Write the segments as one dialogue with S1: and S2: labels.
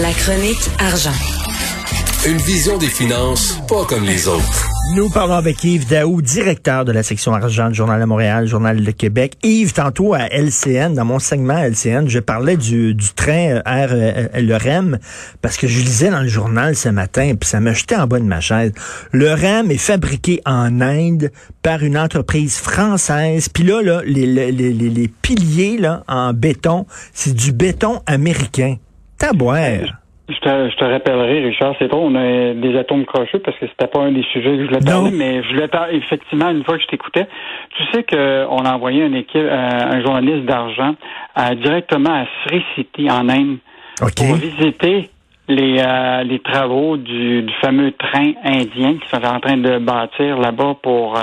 S1: La chronique argent.
S2: Une vision des finances pas comme les autres.
S3: Nous parlons avec Yves Daou, directeur de la section argent du Journal de Montréal, Journal de Québec. Yves, tantôt à LCN, dans mon segment LCN, je parlais du, du train R, euh, le REM, parce que je lisais dans le journal ce matin, puis ça m'a jeté en bas de ma chaise. Le REM est fabriqué en Inde par une entreprise française. Puis là, là les, les, les, les piliers là, en béton, c'est du béton américain. Taboire.
S4: Je te, je te rappellerai, Richard, c'est drôle, on a des atomes crochus parce que c'était pas un des sujets que je voulais parler, mais je voulais parler effectivement une fois que je t'écoutais. Tu sais qu'on a envoyé une équipe, euh, un journaliste d'argent euh, directement à Sri City en Inde pour visiter les, euh, les travaux du, du, fameux train indien qui sont en train de bâtir là-bas pour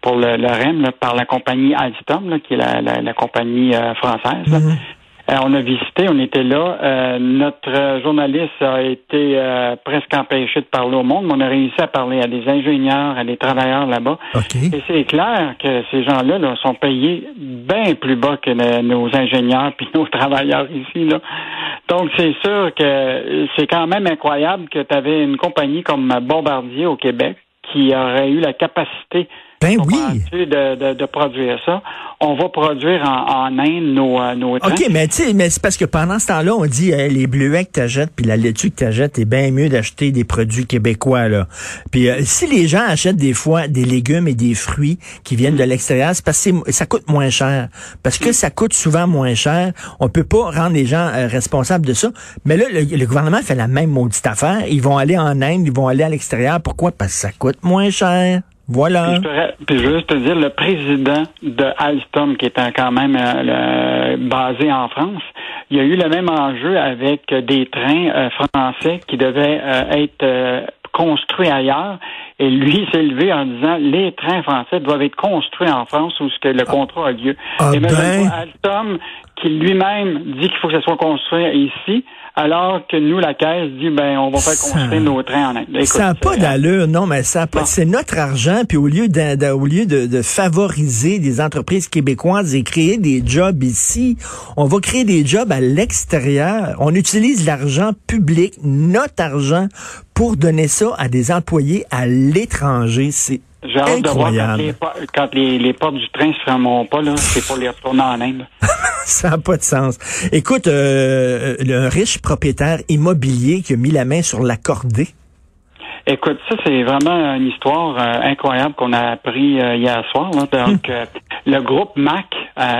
S4: pour le, le REM par la compagnie Alstom, qui est la, la, la compagnie française. Mm-hmm. Euh, on a visité, on était là. Euh, notre journaliste a été euh, presque empêché de parler au monde, mais on a réussi à parler à des ingénieurs, à des travailleurs là-bas. Et c'est clair que ces gens-là là, sont payés bien plus bas que nos ingénieurs puis nos travailleurs ici. Là. Donc c'est sûr que c'est quand même incroyable que tu avais une compagnie comme Bombardier au Québec qui aurait eu la capacité
S3: ben oui.
S4: De, de, produire ça. On va produire en, Inde nos, euh, nos
S3: OK, mais tu sais, mais c'est parce que pendant ce temps-là, on dit les bleuets que tu achètes puis la laitue que tu achètes, c'est bien mieux d'acheter des produits québécois là. Puis euh, si les gens achètent des fois des légumes et des fruits qui viennent de l'extérieur, c'est parce que ça coûte moins cher. Parce que ça coûte souvent moins cher, on peut pas rendre les gens euh, responsables de ça. Mais là, le, le, gouvernement fait la même maudite affaire. Ils vont aller en Inde, ils vont aller à l'extérieur. Pourquoi? Parce que ça coûte moins cher. Voilà.
S4: Puis je, veux juste te dire, le président de Alstom, qui était quand même euh, basé en France, il y a eu le même enjeu avec des trains euh, français qui devaient euh, être construits ailleurs. Et lui s'est levé en disant les trains français doivent être construits en France où que le ah. contrat a lieu.
S3: Ah
S4: Et même
S3: ben.
S4: Alstom, qui lui-même dit qu'il faut que ça soit construit ici, alors que nous, la Caisse, dit, ben, on va faire construire nos trains en Inde.
S3: ça n'a pas d'allure, non, mais ça pas, c'est notre argent, puis au lieu, au lieu de, de, favoriser des entreprises québécoises et créer des jobs ici, on va créer des jobs à l'extérieur. On utilise l'argent public, notre argent, pour donner ça à des employés à l'étranger. C'est
S4: j'ai hâte de voir quand, les, les, portes du train se fermeront pas, là, c'est pour les retourner en Inde.
S3: ça n'a pas de sens. Écoute, euh, le riche propriétaire immobilier qui a mis la main sur l'accordé.
S4: Écoute, ça c'est vraiment une histoire euh, incroyable qu'on a appris euh, hier soir. Là. Donc, hum. le groupe Mac,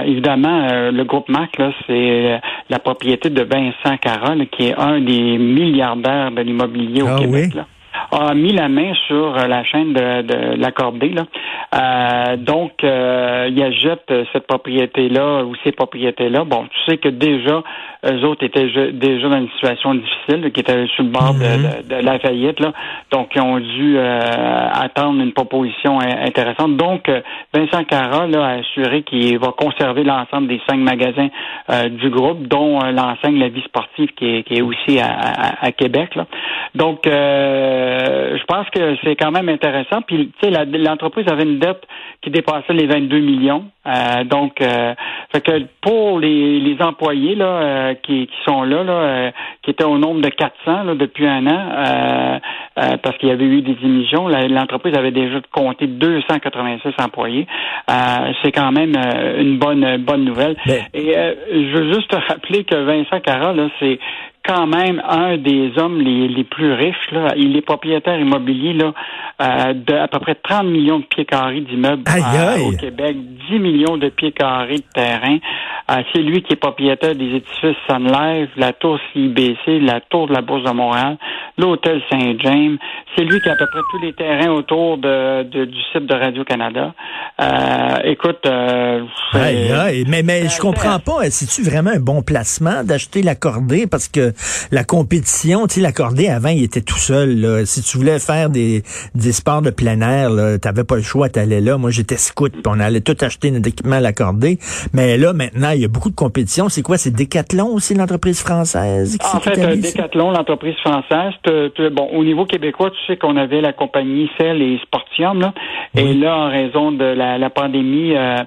S4: évidemment, le groupe Mac, là, c'est la propriété de Vincent Carole, qui est un des milliardaires de l'immobilier au
S3: ah
S4: Québec. Là a mis la main sur euh, la chaîne de, de l'accordé. Là. Euh, donc, euh, il achète cette propriété-là ou ces propriétés-là. Bon, tu sais que déjà, eux autres étaient déjà dans une situation difficile, qui étaient sur le bord de, mm-hmm. de, la faillite. Là. Donc, ils ont dû attendre une proposition intéressante. Donc, Vincent Cara là, a assuré qu'il va conserver l'ensemble des cinq magasins du groupe, dont l'enseigne La Vie sportive qui est, qui est aussi à, à, Québec. Là. Donc, euh, je pense que c'est quand même intéressant. Puis, tu sais, l'entreprise avait une dette qui dépassait les 22 millions. Euh, donc, euh, fait que pour les, les employés là euh, qui, qui sont là, là qui étaient au nombre de 400 là, depuis un an, parce qu'il y avait eu des émissions, l'entreprise avait déjà compté 286 employés. c'est quand même une bonne bonne nouvelle. Et je veux juste te rappeler que Vincent Cara, là, c'est quand même un des hommes les, les plus riches. Là. Il est propriétaire immobilier là, euh, de à peu près 30 millions de pieds carrés d'immeubles euh, au Québec, 10 millions de pieds carrés de terrain. Euh, c'est lui qui est propriétaire des édifices Sun Life, la tour CIBC, la tour de la Bourse de Montréal, l'hôtel Saint-James. C'est lui qui a à peu près tous les terrains autour de, du site de Radio-Canada. Euh, écoute, euh,
S3: mais, mais je comprends pas. C'est-tu vraiment un bon placement d'acheter l'accordé? Parce que la compétition, tu sais, l'accordé avant, il était tout seul. Là. Si tu voulais faire des, des sports de plein air, tu n'avais pas le choix, tu allais là. Moi, j'étais scout, puis on allait tout acheter notre équipement à l'accordé. Mais là, maintenant, il y a beaucoup de compétition. C'est quoi? C'est Decathlon aussi, l'entreprise française?
S4: en fait, Decathlon, l'entreprise française. bon, au niveau québécois, tu sais qu'on avait la compagnie Cell et Sportium. Là, Et là, en raison de la, pandémie, euh,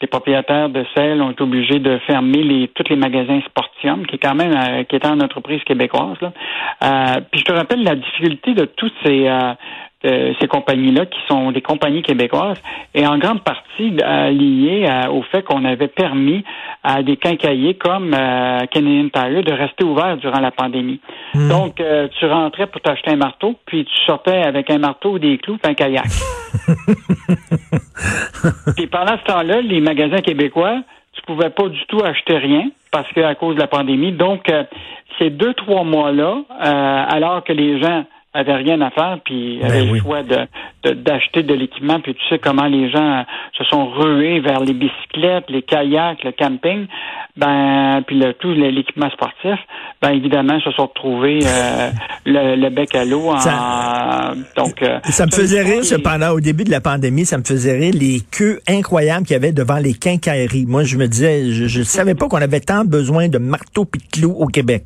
S4: les propriétaires de Cell ont été obligés de fermer les, tous les magasins Sportium, qui est quand même euh, qui est une entreprise québécoise. Là. Euh, puis je te rappelle la difficulté de toutes ces ces compagnies-là, qui sont des compagnies québécoises, et en grande partie euh, liées au fait qu'on avait permis à des quincailliers comme euh, Canadian Tire de rester ouverts durant la pandémie. Hmm. Donc, euh, tu rentrais pour t'acheter un marteau, puis tu sortais avec un marteau, des clous, puis un kayak. puis pendant ce temps-là, les magasins québécois, tu pouvais pas du tout acheter rien parce que à cause de la pandémie. Donc, ces deux trois mois-là, alors que les gens avait rien à faire, puis ben avait le choix de, d'acheter de, l'équipement, puis tu sais comment les gens se sont rués vers les bicyclettes, les kayaks, le camping, ben puis le, tout l'équipement sportif, ben évidemment se sont retrouvés euh, le, bec à l'eau.
S3: Ça, donc euh, ça me faisait rire cependant au début de la pandémie, ça me faisait rire les queues incroyables qu'il y avait devant les quincailleries. Moi je me disais, je, ne savais pas qu'on avait tant besoin de marteaux et de clous au Québec.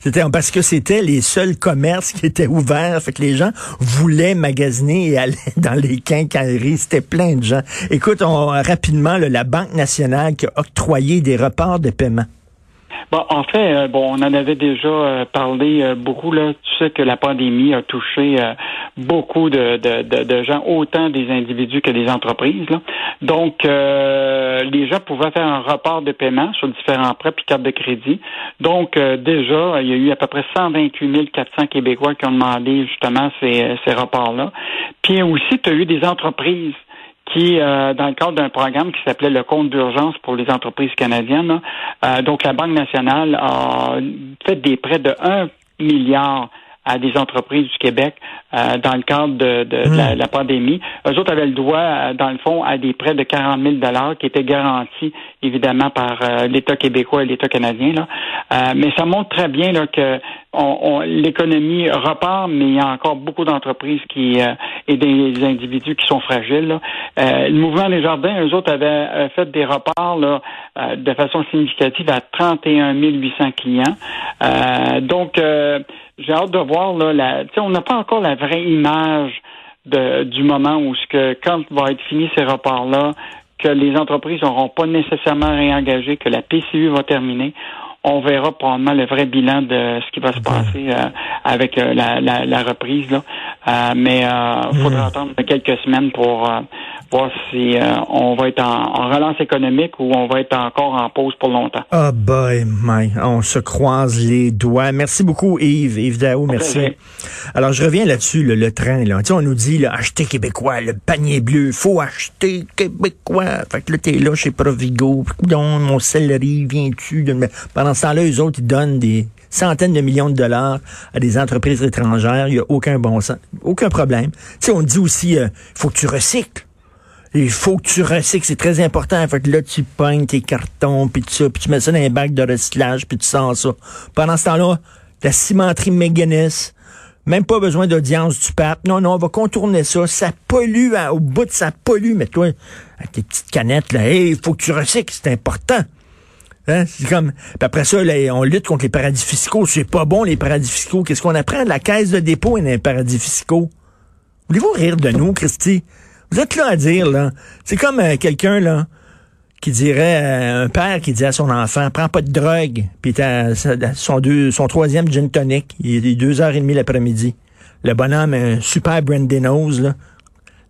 S3: C'était parce que c'était les seuls commerces qui étaient ouverts fait que les gens voulaient magasiner et aller dans les quincailleries. C'était plein de gens. Écoute, on, rapidement, la Banque nationale qui a octroyé des reports de paiement.
S4: Bon, en fait, euh, bon, on en avait déjà euh, parlé euh, beaucoup là. Tu sais que la pandémie a touché beaucoup de, de, de, gens, autant des individus que des entreprises. Là. Donc, les gens pouvaient faire un report de paiement sur différents prêts puis cartes de crédit. Donc, déjà, il y a eu à peu près 128 400 Québécois qui ont demandé justement ces, ces reports-là. Puis aussi, tu as eu des entreprises qui, euh, dans le cadre d'un programme qui s'appelait le compte d'urgence pour les entreprises canadiennes, euh, donc la Banque nationale a fait des prêts de 1 milliard à des entreprises du Québec euh, dans le cadre de, hmm. la, pandémie. Eux autres avaient le droit, dans le fond, à des prêts de 40 000 qui étaient garantis, évidemment, par l'État québécois et l'État canadien. Là. mais ça montre très bien là, que on, l'économie repart, mais il y a encore beaucoup d'entreprises qui euh, et des individus qui sont fragiles. Euh, le mouvement des jardins, eux autres avaient euh, fait des reparts là, de façon significative à 31 800 clients. donc, j'ai hâte de voir là, la, on n'a pas encore la vraie image de, du moment où ce que quand va être fini ces reparts-là, que les entreprises n'auront pas nécessairement réengagé, que la PCU va terminer on verra probablement le vrai bilan de ce qui va se passer euh, avec euh, la, la, reprise. Là. Euh, mais il faudra hmm. attendre quelques semaines pour voir si on va être en, relance économique ou on va être encore en pause pour longtemps.
S3: Ah oh boy, on se croise les doigts. Merci beaucoup Yves, Yves Daou, merci. Alors je reviens là-dessus, le, train. Là. Tu on nous dit là, acheter québécois, le panier bleu, faut acheter québécois. Fait que là, t'es là chez Provigo, mon céleri, viens-tu? De pendant pendant ce temps-là, eux autres, ils donnent des centaines de millions de dollars à des entreprises étrangères. Il n'y a aucun bon sens, aucun problème. Tu sais, on dit aussi, il euh, faut que tu recycles. Il faut que tu recycles, c'est très important. Fait que là, tu peignes tes cartons, puis tout ça, puis tu mets ça dans un bac de recyclage, puis tu sens ça. Pendant ce temps-là, la cimenterie McGuinness, même pas besoin d'audience du pape. Non, non, on va contourner ça. Ça pollue, au bout de ça pollue. Mais toi, avec tes petites canettes, là, il faut que tu recycles, c'est important. Hein? C'est comme. après ça, on lutte contre les paradis fiscaux. C'est pas bon, les paradis fiscaux. Qu'est-ce qu'on apprend? La caisse de dépôt et les paradis fiscaux. Voulez-vous rire de nous, Christy? Vous êtes là à dire, là. C'est comme euh, quelqu'un, là, qui dirait, euh, un père qui dit à son enfant, prends pas de drogue, puis t'as son, son troisième gin tonic. Il est deux heures et demie l'après-midi. Le bonhomme, un super brandy nose, là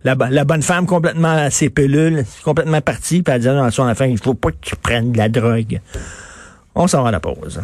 S3: la, bonne femme complètement à ses pilules, complètement partie, puis elle dit à son enfant, il faut pas que tu prennes de la drogue. On s'en va à la pause.